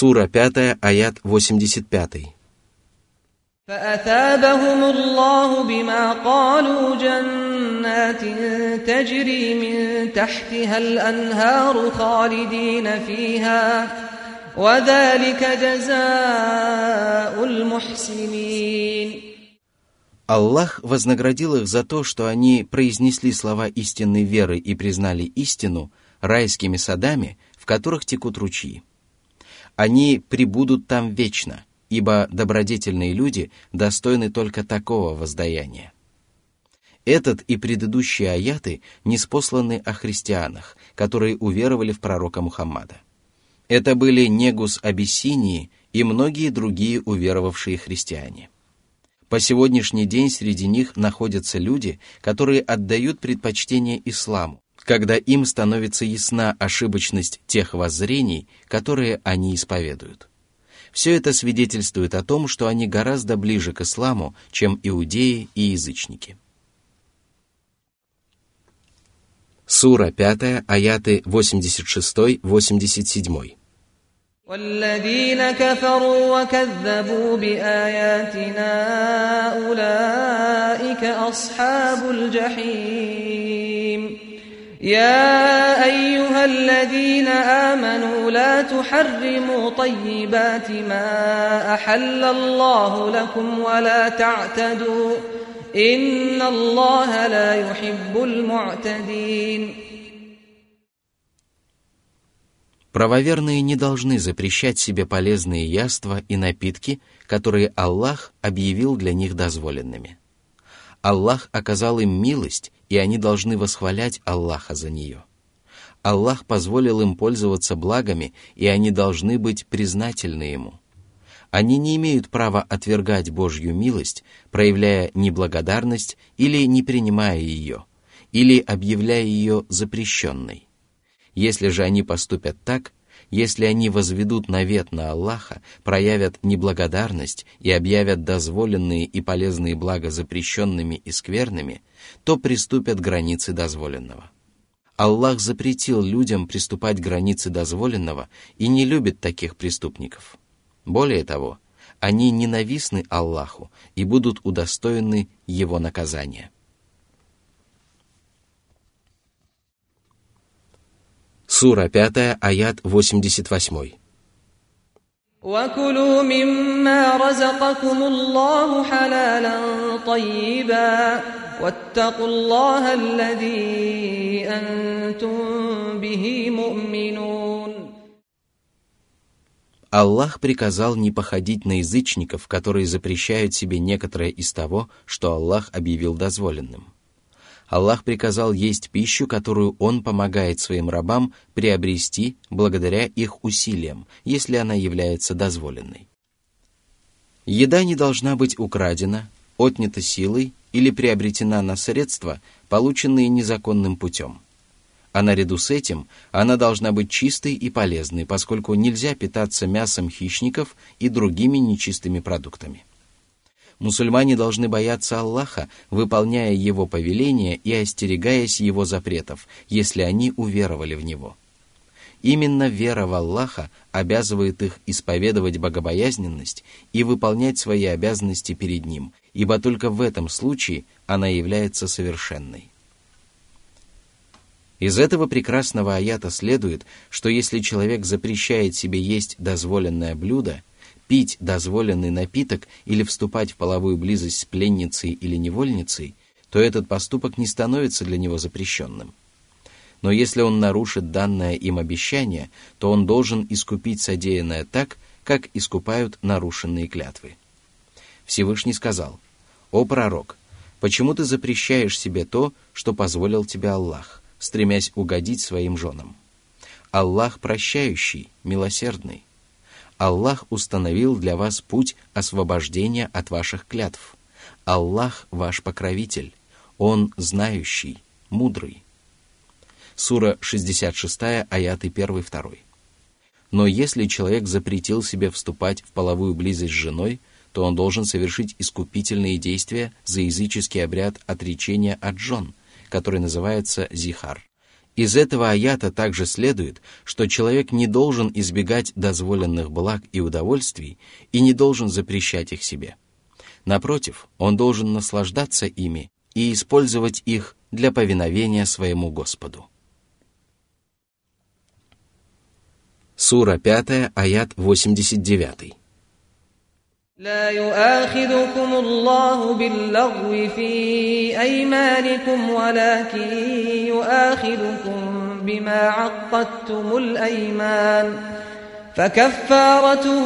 Сура 5, аят 85. فأثابهم الله بما قالوا جنات تجري من تحتها الأنهار خالدين فيها وذلك جزاء المحسنين Аллах вознаградил их за то, что они произнесли слова истинной веры и признали истину райскими садами, в которых текут ручьи. Они прибудут там вечно, ибо добродетельные люди достойны только такого воздаяния. Этот и предыдущие аяты неспосланы о христианах, которые уверовали в пророка Мухаммада. Это были Негус Абиссинии и многие другие уверовавшие христиане. По сегодняшний день среди них находятся люди, которые отдают предпочтение исламу, когда им становится ясна ошибочность тех воззрений, которые они исповедуют. Все это свидетельствует о том, что они гораздо ближе к исламу, чем иудеи и язычники. Сура 5, аяты 86-87. والذين كفروا وكذبوا بآياتنا أولئك أصحاب الجحيم يا أيها الذين آمنوا لا تحرموا طيبات ما أحل الله لكم ولا تعتدوا إن الله لا يحب المعتدين Правоверные не должны запрещать себе полезные яства и напитки, которые Аллах объявил для них дозволенными. Аллах оказал им милость, и они должны восхвалять Аллаха за нее. Аллах позволил им пользоваться благами, и они должны быть признательны Ему. Они не имеют права отвергать Божью милость, проявляя неблагодарность или не принимая ее, или объявляя ее запрещенной. Если же они поступят так, если они возведут навет на Аллаха, проявят неблагодарность и объявят дозволенные и полезные блага запрещенными и скверными, то приступят границы дозволенного. Аллах запретил людям приступать к границе дозволенного и не любит таких преступников. Более того, они ненавистны Аллаху и будут удостоены Его наказания. Сура 5, аят 88. وكلوا مما رزقكم الله حلالا طيبا واتقوا الله الذي أنتم به مؤمنون Аллах приказал не походить на язычников, которые запрещают себе некоторое из того, что Аллах объявил дозволенным – Аллах приказал есть пищу, которую Он помогает своим рабам приобрести благодаря их усилиям, если она является дозволенной. Еда не должна быть украдена, отнята силой или приобретена на средства, полученные незаконным путем. А наряду с этим она должна быть чистой и полезной, поскольку нельзя питаться мясом хищников и другими нечистыми продуктами. Мусульмане должны бояться Аллаха, выполняя Его повеления и остерегаясь Его запретов, если они уверовали в Него. Именно вера в Аллаха обязывает их исповедовать богобоязненность и выполнять свои обязанности перед Ним, ибо только в этом случае она является совершенной. Из этого прекрасного аята следует, что если человек запрещает себе есть дозволенное блюдо – пить дозволенный напиток или вступать в половую близость с пленницей или невольницей, то этот поступок не становится для него запрещенным. Но если он нарушит данное им обещание, то он должен искупить содеянное так, как искупают нарушенные клятвы. Всевышний сказал, «О пророк, почему ты запрещаешь себе то, что позволил тебе Аллах, стремясь угодить своим женам? Аллах прощающий, милосердный. Аллах установил для вас путь освобождения от ваших клятв. Аллах ваш покровитель, Он знающий, мудрый. Сура 66, аяты 1-2. Но если человек запретил себе вступать в половую близость с женой, то он должен совершить искупительные действия за языческий обряд отречения от жен, который называется зихар, Из этого аята также следует, что человек не должен избегать дозволенных благ и удовольствий и не должен запрещать их себе. Напротив, он должен наслаждаться ими и использовать их для повиновения своему Господу. Сура 5, аят 89. لا يؤاخذكم الله باللغو في أيمانكم ولكن يؤاخذكم بما عقدتم الأيمان فكفارته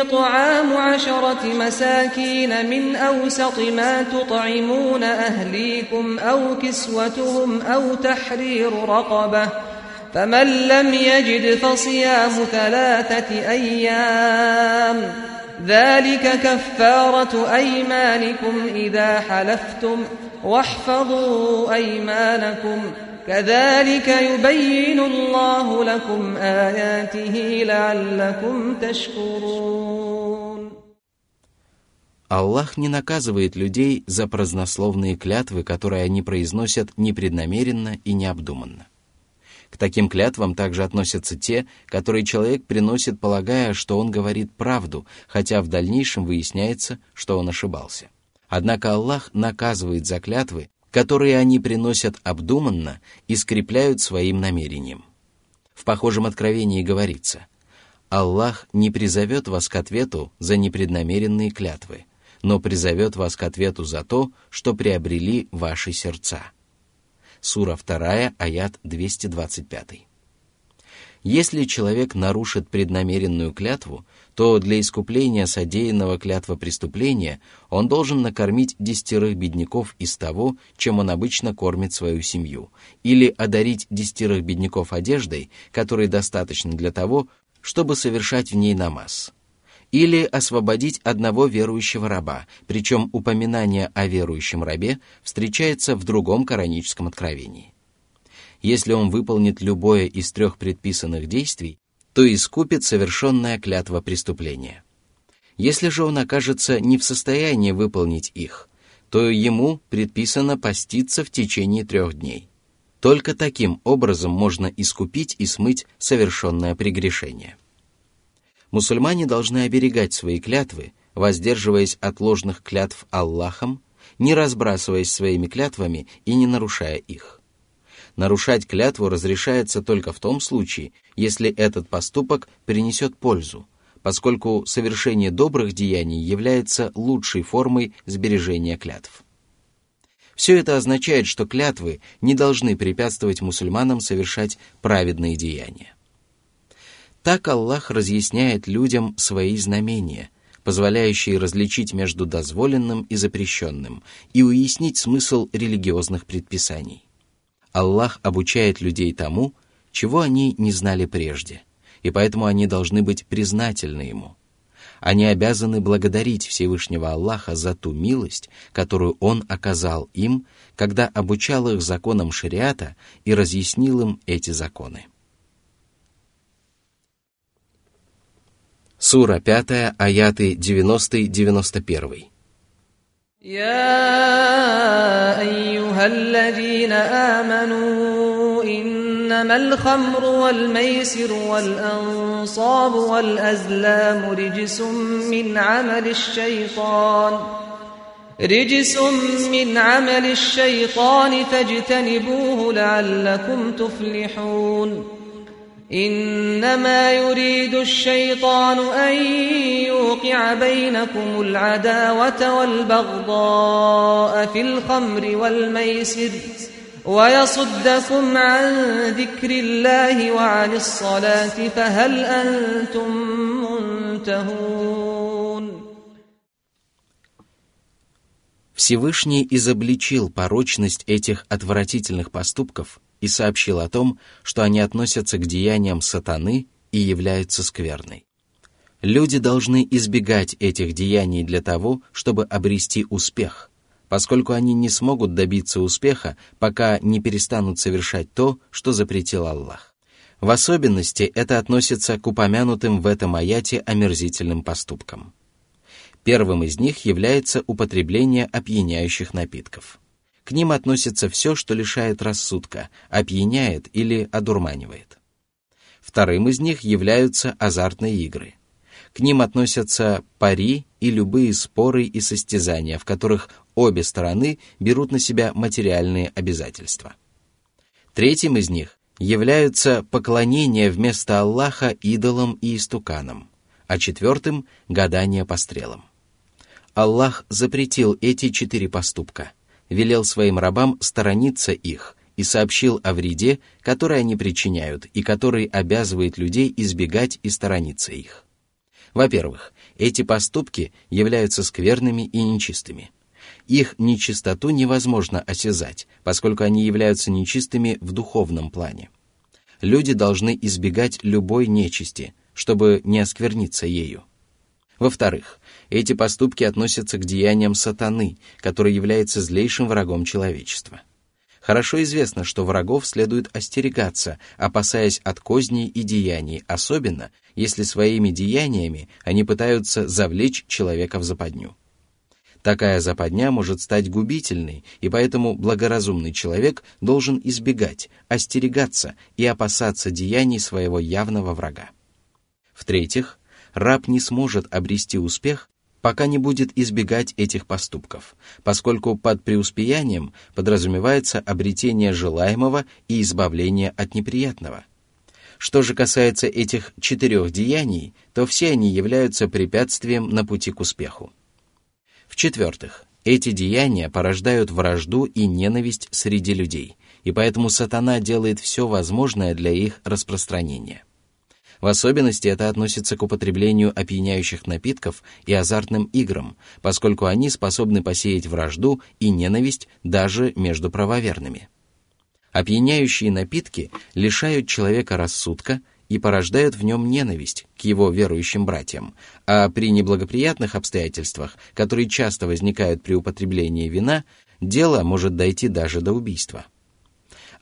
إطعام عشرة مساكين من أوسط ما تطعمون أهليكم أو كسوتهم أو تحرير رقبة فمن لم يجد فصيام ثلاثة أيام ذلك كفارة أيمانكم إذا حلفتم واحفظوا أيمانكم كذلك يبين الله لكم آياته لعلكم تشكرون Аллах не наказывает людей за празднословные клятвы, которые они произносят непреднамеренно и необдуманно. К таким клятвам также относятся те, которые человек приносит, полагая, что он говорит правду, хотя в дальнейшем выясняется, что он ошибался. Однако Аллах наказывает за клятвы, которые они приносят обдуманно и скрепляют своим намерением. В похожем откровении говорится, «Аллах не призовет вас к ответу за непреднамеренные клятвы, но призовет вас к ответу за то, что приобрели ваши сердца» сура 2, аят 225. Если человек нарушит преднамеренную клятву, то для искупления содеянного клятва преступления он должен накормить десятерых бедняков из того, чем он обычно кормит свою семью, или одарить десятерых бедняков одеждой, которой достаточно для того, чтобы совершать в ней намаз или освободить одного верующего раба, причем упоминание о верующем рабе встречается в другом кораническом откровении. Если он выполнит любое из трех предписанных действий, то искупит совершенное клятва преступления. Если же он окажется не в состоянии выполнить их, то ему предписано поститься в течение трех дней. Только таким образом можно искупить и смыть совершенное прегрешение мусульмане должны оберегать свои клятвы, воздерживаясь от ложных клятв Аллахом, не разбрасываясь своими клятвами и не нарушая их. Нарушать клятву разрешается только в том случае, если этот поступок принесет пользу, поскольку совершение добрых деяний является лучшей формой сбережения клятв. Все это означает, что клятвы не должны препятствовать мусульманам совершать праведные деяния. Так Аллах разъясняет людям свои знамения, позволяющие различить между дозволенным и запрещенным и уяснить смысл религиозных предписаний. Аллах обучает людей тому, чего они не знали прежде, и поэтому они должны быть признательны Ему. Они обязаны благодарить Всевышнего Аллаха за ту милость, которую Он оказал им, когда обучал их законам шариата и разъяснил им эти законы. Сура 5, аяты 90-91. يا أيها الذين آمنوا إنما الخمر والميسر والأنصاب والأزلام رجس من عمل الشيطان رجس من عمل الشيطان فاجتنبوه لعلكم تفلحون إنما يريد الشيطان أن يوقع بينكم العداوة والبغضاء في الخمر والميسر ويصدكم عن ذكر الله وعن الصلاة فهل أنتم منتهون Всевышний изобличил порочность этих отвратительных поступков и сообщил о том, что они относятся к деяниям сатаны и являются скверной. Люди должны избегать этих деяний для того, чтобы обрести успех, поскольку они не смогут добиться успеха, пока не перестанут совершать то, что запретил Аллах. В особенности это относится к упомянутым в этом аяте омерзительным поступкам. Первым из них является употребление опьяняющих напитков – К ним относится все, что лишает рассудка, опьяняет или одурманивает. Вторым из них являются азартные игры. К ним относятся пари и любые споры и состязания, в которых обе стороны берут на себя материальные обязательства. Третьим из них являются поклонение вместо Аллаха идолам и истуканам, а четвертым – гадание по стрелам. Аллах запретил эти четыре поступка, велел своим рабам сторониться их и сообщил о вреде, который они причиняют и который обязывает людей избегать и сторониться их. Во-первых, эти поступки являются скверными и нечистыми. Их нечистоту невозможно осязать, поскольку они являются нечистыми в духовном плане. Люди должны избегать любой нечисти, чтобы не оскверниться ею. Во-вторых, эти поступки относятся к деяниям сатаны, который является злейшим врагом человечества. Хорошо известно, что врагов следует остерегаться, опасаясь от козней и деяний, особенно если своими деяниями они пытаются завлечь человека в западню. Такая западня может стать губительной, и поэтому благоразумный человек должен избегать, остерегаться и опасаться деяний своего явного врага. В-третьих, раб не сможет обрести успех, пока не будет избегать этих поступков, поскольку под преуспеянием подразумевается обретение желаемого и избавление от неприятного. Что же касается этих четырех деяний, то все они являются препятствием на пути к успеху. В-четвертых, эти деяния порождают вражду и ненависть среди людей, и поэтому сатана делает все возможное для их распространения. В особенности это относится к употреблению опьяняющих напитков и азартным играм, поскольку они способны посеять вражду и ненависть даже между правоверными. Опьяняющие напитки лишают человека рассудка и порождают в нем ненависть к его верующим братьям, а при неблагоприятных обстоятельствах, которые часто возникают при употреблении вина, дело может дойти даже до убийства.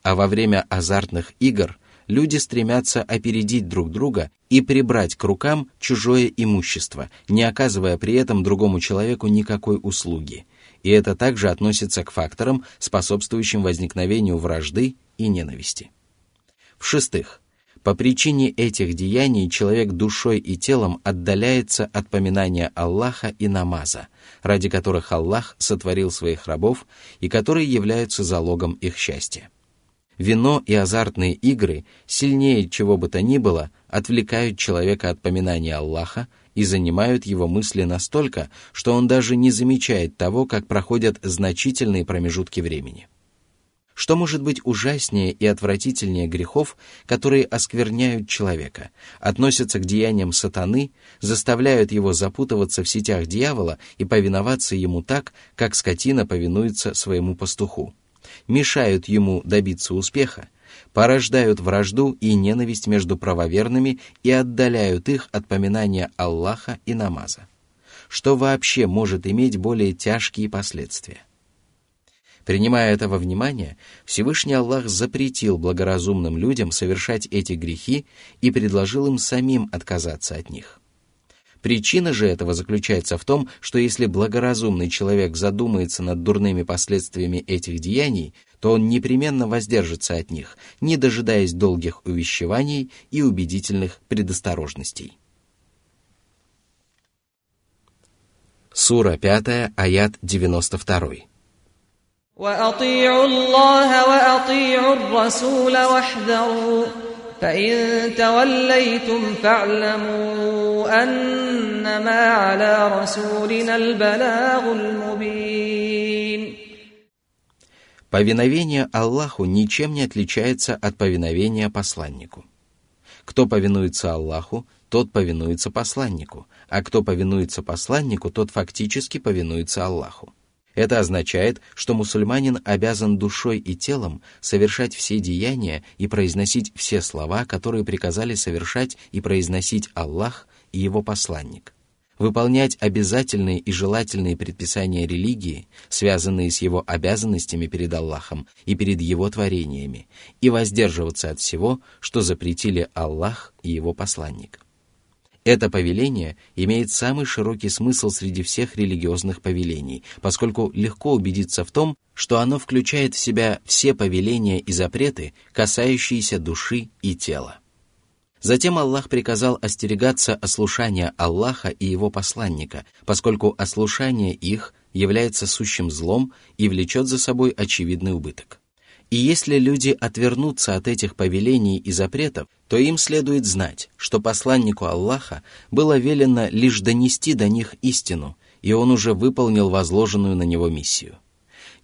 А во время азартных игр люди стремятся опередить друг друга и прибрать к рукам чужое имущество, не оказывая при этом другому человеку никакой услуги. И это также относится к факторам, способствующим возникновению вражды и ненависти. В-шестых, по причине этих деяний человек душой и телом отдаляется от поминания Аллаха и намаза, ради которых Аллах сотворил своих рабов и которые являются залогом их счастья. Вино и азартные игры, сильнее чего бы то ни было, отвлекают человека от поминания Аллаха и занимают его мысли настолько, что он даже не замечает того, как проходят значительные промежутки времени. Что может быть ужаснее и отвратительнее грехов, которые оскверняют человека, относятся к деяниям сатаны, заставляют его запутываться в сетях дьявола и повиноваться ему так, как скотина повинуется своему пастуху, мешают ему добиться успеха, порождают вражду и ненависть между правоверными и отдаляют их от поминания Аллаха и намаза. Что вообще может иметь более тяжкие последствия? Принимая это во внимание, Всевышний Аллах запретил благоразумным людям совершать эти грехи и предложил им самим отказаться от них. Причина же этого заключается в том, что если благоразумный человек задумается над дурными последствиями этих деяний, то он непременно воздержится от них, не дожидаясь долгих увещеваний и убедительных предосторожностей. Сура 5, аят 92. وأطيعوا الله وأطيعوا الرسول واحذروا فإن توليتم فاعلموا أنما على رسولنا البلاغ المبين Повиновение Аллаху ничем не отличается от повиновения посланнику. Кто повинуется Аллаху, тот повинуется посланнику, а кто повинуется посланнику, тот фактически повинуется Аллаху. Это означает, что мусульманин обязан душой и телом совершать все деяния и произносить все слова, которые приказали совершать и произносить Аллах и его посланник. Выполнять обязательные и желательные предписания религии, связанные с его обязанностями перед Аллахом и перед его творениями, и воздерживаться от всего, что запретили Аллах и его посланник. Это повеление имеет самый широкий смысл среди всех религиозных повелений, поскольку легко убедиться в том, что оно включает в себя все повеления и запреты, касающиеся души и тела. Затем Аллах приказал остерегаться ослушания Аллаха и его посланника, поскольку ослушание их является сущим злом и влечет за собой очевидный убыток. И если люди отвернутся от этих повелений и запретов, то им следует знать, что посланнику Аллаха было велено лишь донести до них истину, и он уже выполнил возложенную на него миссию.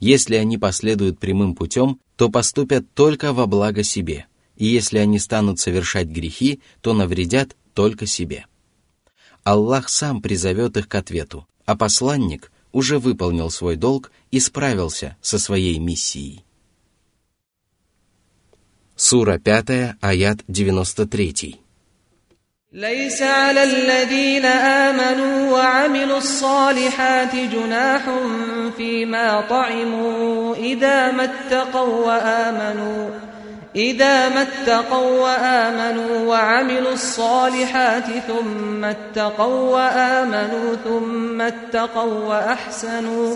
Если они последуют прямым путем, то поступят только во благо себе, и если они станут совершать грехи, то навредят только себе. Аллах сам призовет их к ответу, а посланник уже выполнил свой долг и справился со своей миссией. Сура 5, аят 93. ليس على الذين آمنوا وعملوا الصالحات جناح فيما طعموا إذا ما اتقوا وآمنوا إذا ما اتقوا وآمنوا وعملوا الصالحات ثم اتقوا وآمنوا ثم اتقوا وأحسنوا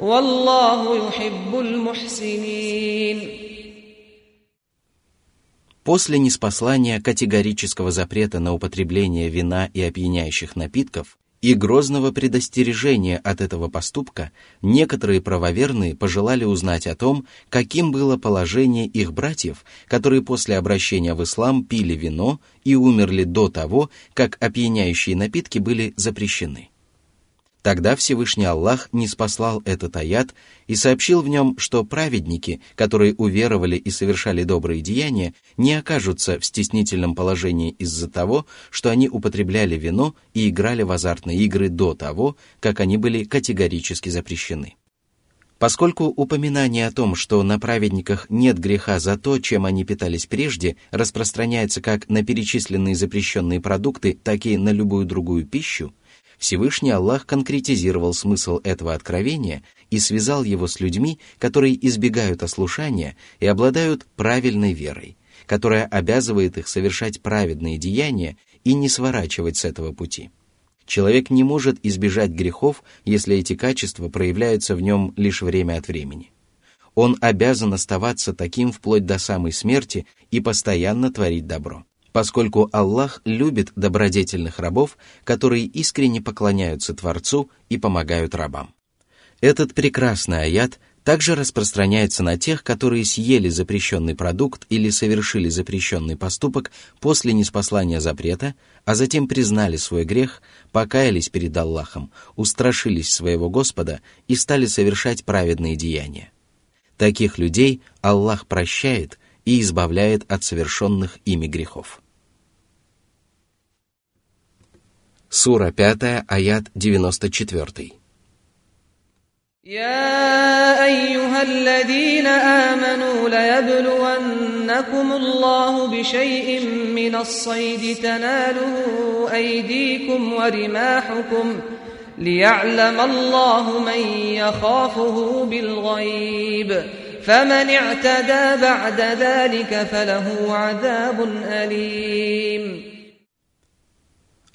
والله يحب المحسنين После неспослания категорического запрета на употребление вина и опьяняющих напитков и грозного предостережения от этого поступка, некоторые правоверные пожелали узнать о том, каким было положение их братьев, которые после обращения в ислам пили вино и умерли до того, как опьяняющие напитки были запрещены. Тогда Всевышний Аллах не спаслал этот аят и сообщил в нем, что праведники, которые уверовали и совершали добрые деяния, не окажутся в стеснительном положении из-за того, что они употребляли вино и играли в азартные игры до того, как они были категорически запрещены. Поскольку упоминание о том, что на праведниках нет греха за то, чем они питались прежде, распространяется как на перечисленные запрещенные продукты, так и на любую другую пищу, Всевышний Аллах конкретизировал смысл этого откровения и связал его с людьми, которые избегают ослушания и обладают правильной верой, которая обязывает их совершать праведные деяния и не сворачивать с этого пути. Человек не может избежать грехов, если эти качества проявляются в нем лишь время от времени. Он обязан оставаться таким вплоть до самой смерти и постоянно творить добро поскольку Аллах любит добродетельных рабов, которые искренне поклоняются Творцу и помогают рабам. Этот прекрасный аят также распространяется на тех, которые съели запрещенный продукт или совершили запрещенный поступок после неспослания запрета, а затем признали свой грех, покаялись перед Аллахом, устрашились своего Господа и стали совершать праведные деяния. Таких людей Аллах прощает и избавляет от совершенных ими грехов. Сура 5, аят 94. يا أيها الذين آمنوا ليبلونكم الله بشيء من الصيد تناله أيديكم ورماحكم ليعلم الله من يخافه بالغيب فمن اعتدى بعد ذلك فله عذاب أليم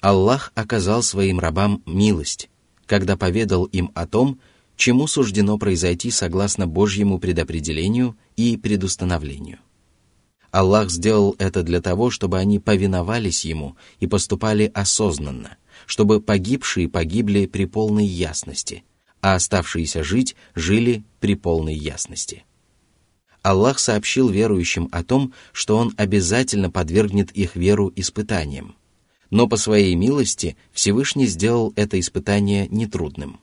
Аллах оказал своим рабам милость, когда поведал им о том, чему суждено произойти согласно Божьему предопределению и предустановлению. Аллах сделал это для того, чтобы они повиновались Ему и поступали осознанно, чтобы погибшие погибли при полной ясности, а оставшиеся жить жили при полной ясности. Аллах сообщил верующим о том, что Он обязательно подвергнет их веру испытаниям, но по своей милости Всевышний сделал это испытание нетрудным.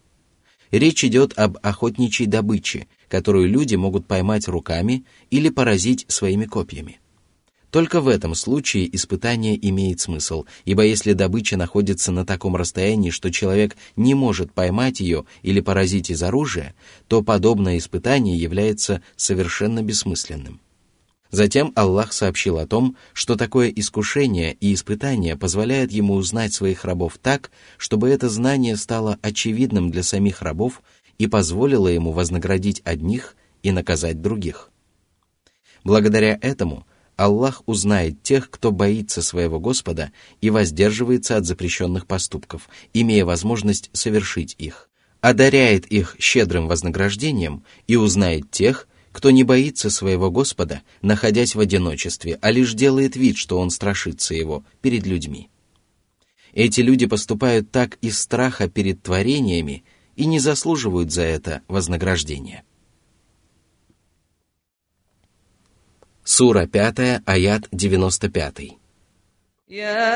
Речь идет об охотничьей добыче, которую люди могут поймать руками или поразить своими копьями. Только в этом случае испытание имеет смысл, ибо если добыча находится на таком расстоянии, что человек не может поймать ее или поразить из оружия, то подобное испытание является совершенно бессмысленным. Затем Аллах сообщил о том, что такое искушение и испытание позволяет ему узнать своих рабов так, чтобы это знание стало очевидным для самих рабов и позволило ему вознаградить одних и наказать других. Благодаря этому Аллах узнает тех, кто боится своего Господа и воздерживается от запрещенных поступков, имея возможность совершить их, одаряет их щедрым вознаграждением и узнает тех, кто не боится своего Господа, находясь в одиночестве, а лишь делает вид, что он страшится его перед людьми. Эти люди поступают так из страха перед творениями и не заслуживают за это вознаграждения. Сура 5, аят 95. يا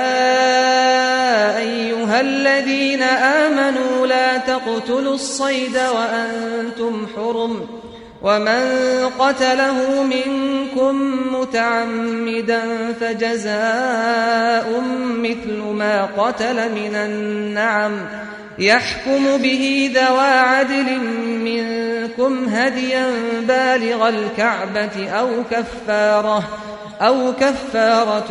أيها الذين آمنوا لا تقتلوا الصيد وأنتم حرم ومن قتله منكم متعمدا فجزاء مثل ما قتل من النعم يحكم به ذوى عدل منكم هديا بالغ الكعبة أو كفارة أو كفارة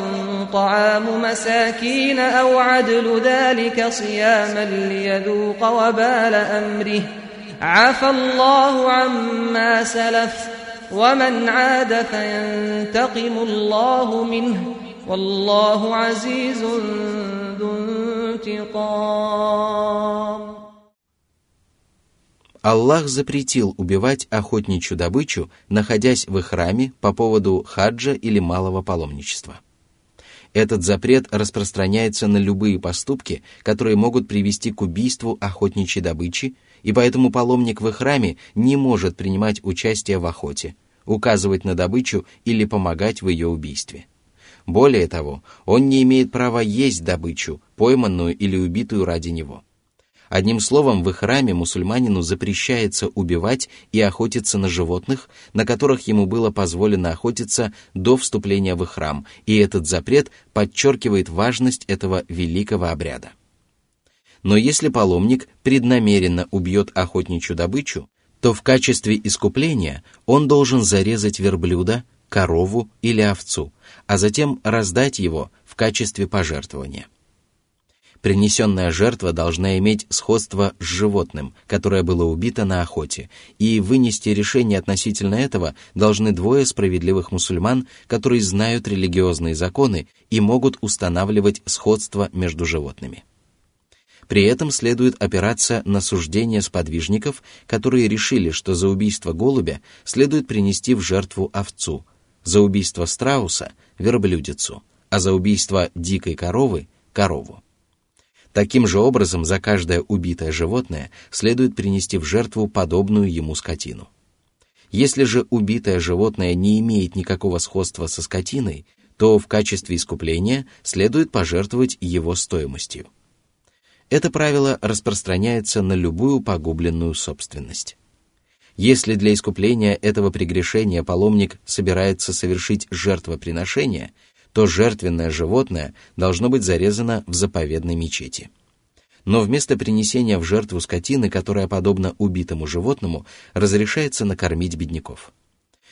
طعام مساكين أو عدل ذلك صياما ليذوق وبال أمره. عفى الله عما سلف ومن عاد فينتقم الله منه والله عزيز ذو انتقام. Аллах запретил убивать охотничью добычу, находясь в храме по поводу хаджа или малого паломничества. Этот запрет распространяется на любые поступки, которые могут привести к убийству охотничьей добычи, и поэтому паломник в храме не может принимать участие в охоте, указывать на добычу или помогать в ее убийстве. Более того, он не имеет права есть добычу, пойманную или убитую ради него. Одним словом, в храме мусульманину запрещается убивать и охотиться на животных, на которых ему было позволено охотиться до вступления в храм, и этот запрет подчеркивает важность этого великого обряда. Но если паломник преднамеренно убьет охотничью добычу, то в качестве искупления он должен зарезать верблюда, корову или овцу, а затем раздать его в качестве пожертвования. Принесенная жертва должна иметь сходство с животным, которое было убито на охоте, и вынести решение относительно этого должны двое справедливых мусульман, которые знают религиозные законы и могут устанавливать сходство между животными. При этом следует опираться на суждения сподвижников, которые решили, что за убийство голубя следует принести в жертву овцу, за убийство страуса – верблюдицу, а за убийство дикой коровы – корову. Таким же образом, за каждое убитое животное следует принести в жертву подобную ему скотину. Если же убитое животное не имеет никакого сходства со скотиной, то в качестве искупления следует пожертвовать его стоимостью. Это правило распространяется на любую погубленную собственность. Если для искупления этого прегрешения паломник собирается совершить жертвоприношение, то жертвенное животное должно быть зарезано в заповедной мечети. Но вместо принесения в жертву скотины, которая подобна убитому животному, разрешается накормить бедняков.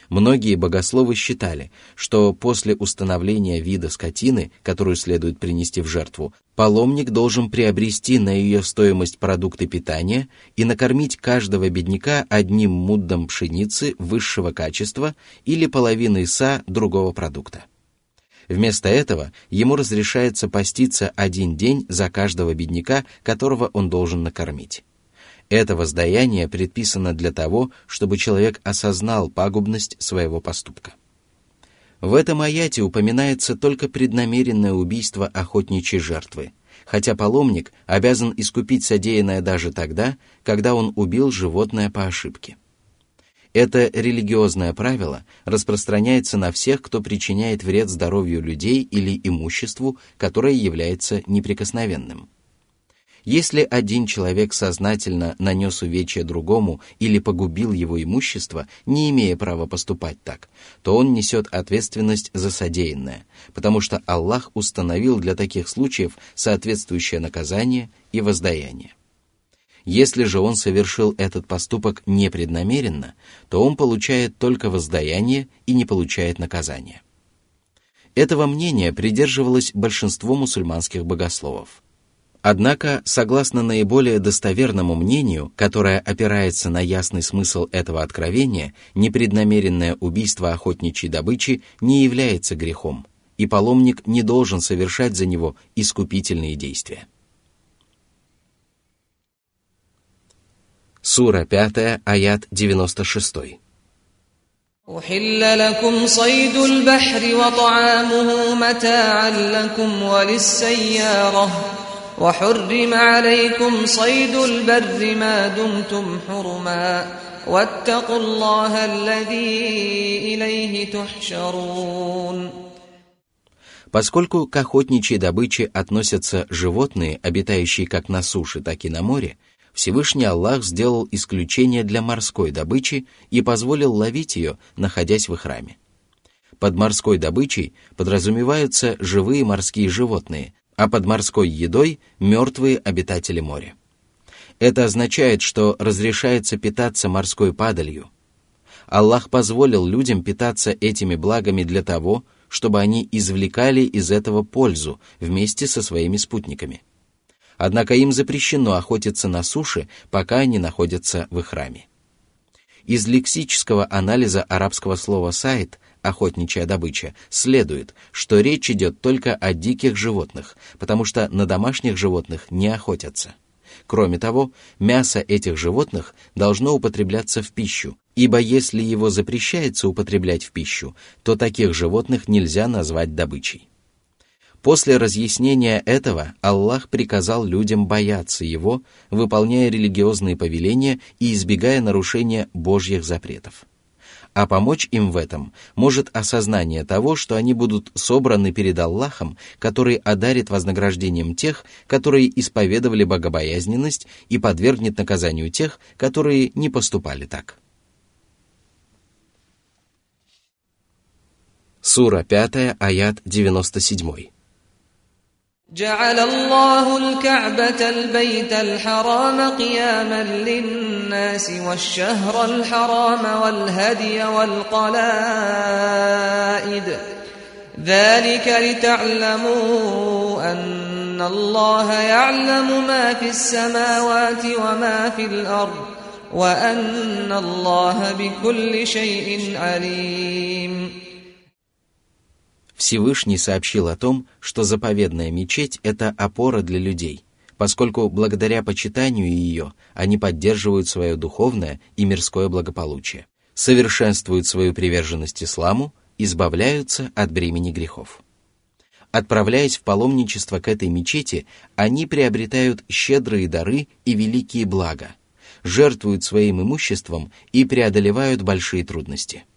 Многие богословы считали, что после установления вида скотины, которую следует принести в жертву, паломник должен приобрести на ее стоимость продукты питания и накормить каждого бедняка одним муддом пшеницы высшего качества или половиной са другого продукта. Вместо этого ему разрешается поститься один день за каждого бедняка, которого он должен накормить. Это воздаяние предписано для того, чтобы человек осознал пагубность своего поступка. В этом аяте упоминается только преднамеренное убийство охотничьей жертвы, хотя паломник обязан искупить содеянное даже тогда, когда он убил животное по ошибке. Это религиозное правило распространяется на всех, кто причиняет вред здоровью людей или имуществу, которое является неприкосновенным. Если один человек сознательно нанес увечье другому или погубил его имущество, не имея права поступать так, то он несет ответственность за содеянное, потому что Аллах установил для таких случаев соответствующее наказание и воздаяние. Если же он совершил этот поступок непреднамеренно, то он получает только воздаяние и не получает наказания. Этого мнения придерживалось большинство мусульманских богословов. Однако, согласно наиболее достоверному мнению, которое опирается на ясный смысл этого откровения, непреднамеренное убийство охотничьей добычи не является грехом, и паломник не должен совершать за него искупительные действия. Сура 5, аят 96. أحل لكم صيد البحر وطعامه متاعا لكم وللسيارة وحرم عليكم صيد البر ما دمتم حرما واتقوا الله الذي إليه تحشرون Поскольку к охотничьей добыче относятся животные, обитающие как на суше, так и на море, Всевышний Аллах сделал исключение для морской добычи и позволил ловить ее, находясь в храме. Под морской добычей подразумеваются живые морские животные, а под морской едой – мертвые обитатели моря. Это означает, что разрешается питаться морской падалью. Аллах позволил людям питаться этими благами для того, чтобы они извлекали из этого пользу вместе со своими спутниками – Однако им запрещено охотиться на суше, пока они находятся в храме. Из лексического анализа арабского слова «сайт» охотничья добыча, следует, что речь идет только о диких животных, потому что на домашних животных не охотятся. Кроме того, мясо этих животных должно употребляться в пищу, ибо если его запрещается употреблять в пищу, то таких животных нельзя назвать добычей. После разъяснения этого Аллах приказал людям бояться Его, выполняя религиозные повеления и избегая нарушения Божьих запретов. А помочь им в этом может осознание того, что они будут собраны перед Аллахом, который одарит вознаграждением тех, которые исповедовали богобоязненность и подвергнет наказанию тех, которые не поступали так. Сура 5, аят 97. جعل الله الكعبة البيت الحرام قياما للناس والشهر الحرام والهدي والقلائد. ذلك لتعلموا أن الله يعلم ما في السماوات وما في الأرض وأن الله بكل شيء عليم. Всевышний сообщил о том, что заповедная мечеть – это опора для людей, поскольку благодаря почитанию ее они поддерживают свое духовное и мирское благополучие, совершенствуют свою приверженность исламу, избавляются от бремени грехов. Отправляясь в паломничество к этой мечети, они приобретают щедрые дары и великие блага, жертвуют своим имуществом и преодолевают большие трудности –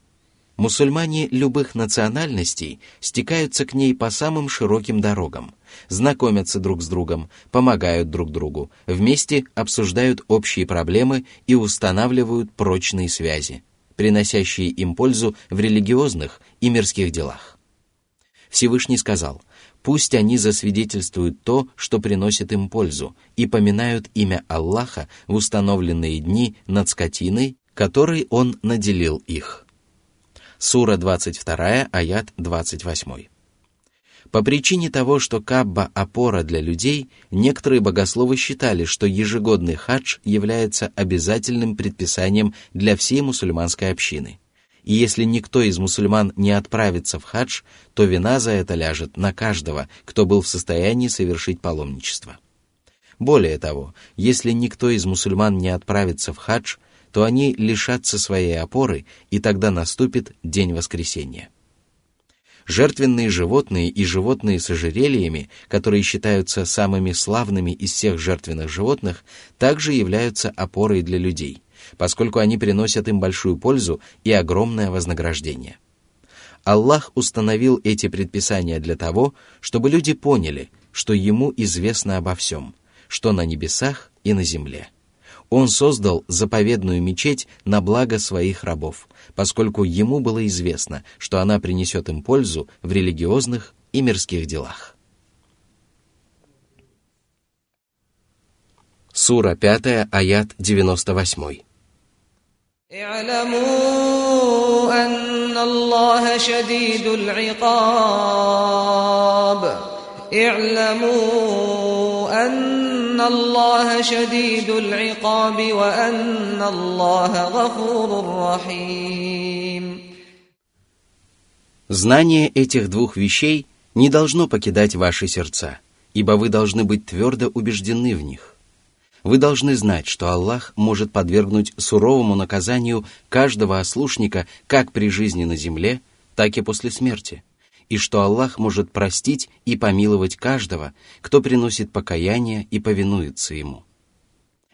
Мусульмане любых национальностей стекаются к ней по самым широким дорогам, знакомятся друг с другом, помогают друг другу, вместе обсуждают общие проблемы и устанавливают прочные связи, приносящие им пользу в религиозных и мирских делах. Всевышний сказал, пусть они засвидетельствуют то, что приносит им пользу, и поминают имя Аллаха в установленные дни над скотиной, которой Он наделил их. Сура 22, аят 28. По причине того, что Кабба – опора для людей, некоторые богословы считали, что ежегодный хадж является обязательным предписанием для всей мусульманской общины. И если никто из мусульман не отправится в хадж, то вина за это ляжет на каждого, кто был в состоянии совершить паломничество. Более того, если никто из мусульман не отправится в хадж, то они лишатся своей опоры, и тогда наступит день воскресения. Жертвенные животные и животные с ожерельями, которые считаются самыми славными из всех жертвенных животных, также являются опорой для людей, поскольку они приносят им большую пользу и огромное вознаграждение. Аллах установил эти предписания для того, чтобы люди поняли, что Ему известно обо всем, что на небесах и на земле – он создал заповедную мечеть на благо своих рабов, поскольку ему было известно, что она принесет им пользу в религиозных и мирских делах. Сура 5, аят 98. اعلموا أن الله شديد العقاب اعلموا وأن الله شديد العقاب وأن الله غفور رحيم Знание этих двух вещей не должно покидать ваши сердца, ибо вы должны быть твердо убеждены в них. Вы должны знать, что Аллах может подвергнуть суровому наказанию каждого ослушника как при жизни на земле, так и после смерти, и что Аллах может простить и помиловать каждого, кто приносит покаяние и повинуется Ему.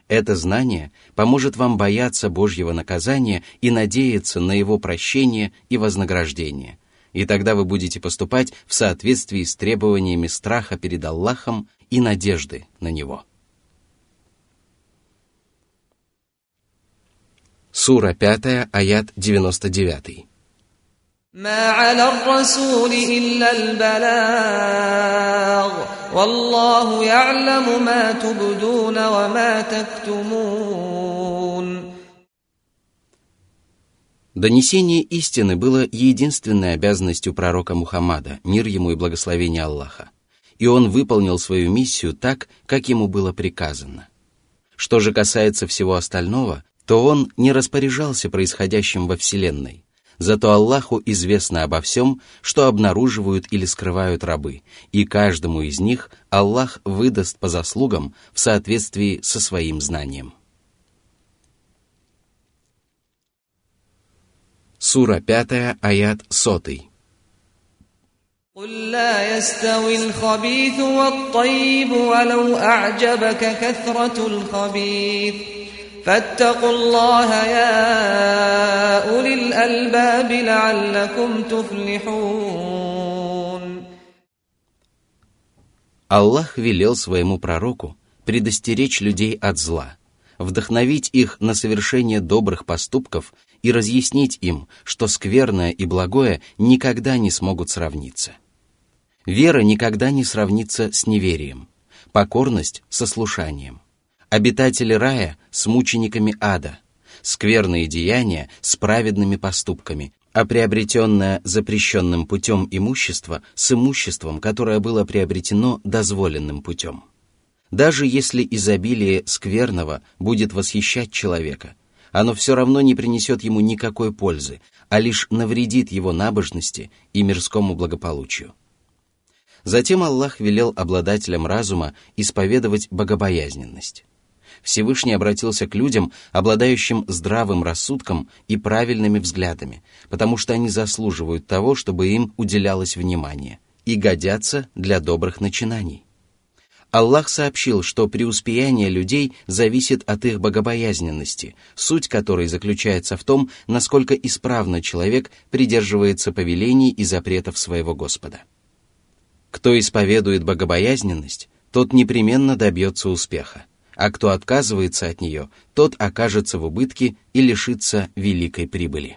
Это знание поможет вам бояться Божьего наказания и надеяться на Его прощение и вознаграждение, и тогда вы будете поступать в соответствии с требованиями страха перед Аллахом и надежды на Него. Сура 5, аят 99. ما على الرسول إلا البلاغ والله يعلم ما تبدون وما تكتمون Донесение истины было единственной обязанностью пророка Мухаммада, мир ему и благословение Аллаха. И он выполнил свою миссию так, как ему было приказано. Что же касается всего остального, то он не распоряжался происходящим во Вселенной. Зато Аллаху известно обо всем, что обнаруживают или скрывают рабы, и каждому из них Аллах выдаст по заслугам в соответствии со своим знанием. Сура 5, аят 100. قل لا يستوي الخبيث والطيب ولو أعجبك كثرة الخبيث فاتقوا الله يا أولي الألباب لعلكم تفلحون Аллах велел своему пророку предостеречь людей от зла, вдохновить их на совершение добрых поступков и разъяснить им, что скверное и благое никогда не смогут сравниться. Вера никогда не сравнится с неверием, покорность со слушанием, обитатели рая с мучениками ада, скверные деяния с праведными поступками, а приобретенное запрещенным путем имущество с имуществом, которое было приобретено дозволенным путем. Даже если изобилие скверного будет восхищать человека – оно все равно не принесет ему никакой пользы, а лишь навредит его набожности и мирскому благополучию. Затем Аллах велел обладателям разума исповедовать богобоязненность. Всевышний обратился к людям, обладающим здравым рассудком и правильными взглядами, потому что они заслуживают того, чтобы им уделялось внимание, и годятся для добрых начинаний. Аллах сообщил, что преуспеяние людей зависит от их богобоязненности, суть которой заключается в том, насколько исправно человек придерживается повелений и запретов своего Господа. Кто исповедует богобоязненность, тот непременно добьется успеха, а кто отказывается от нее, тот окажется в убытке и лишится великой прибыли.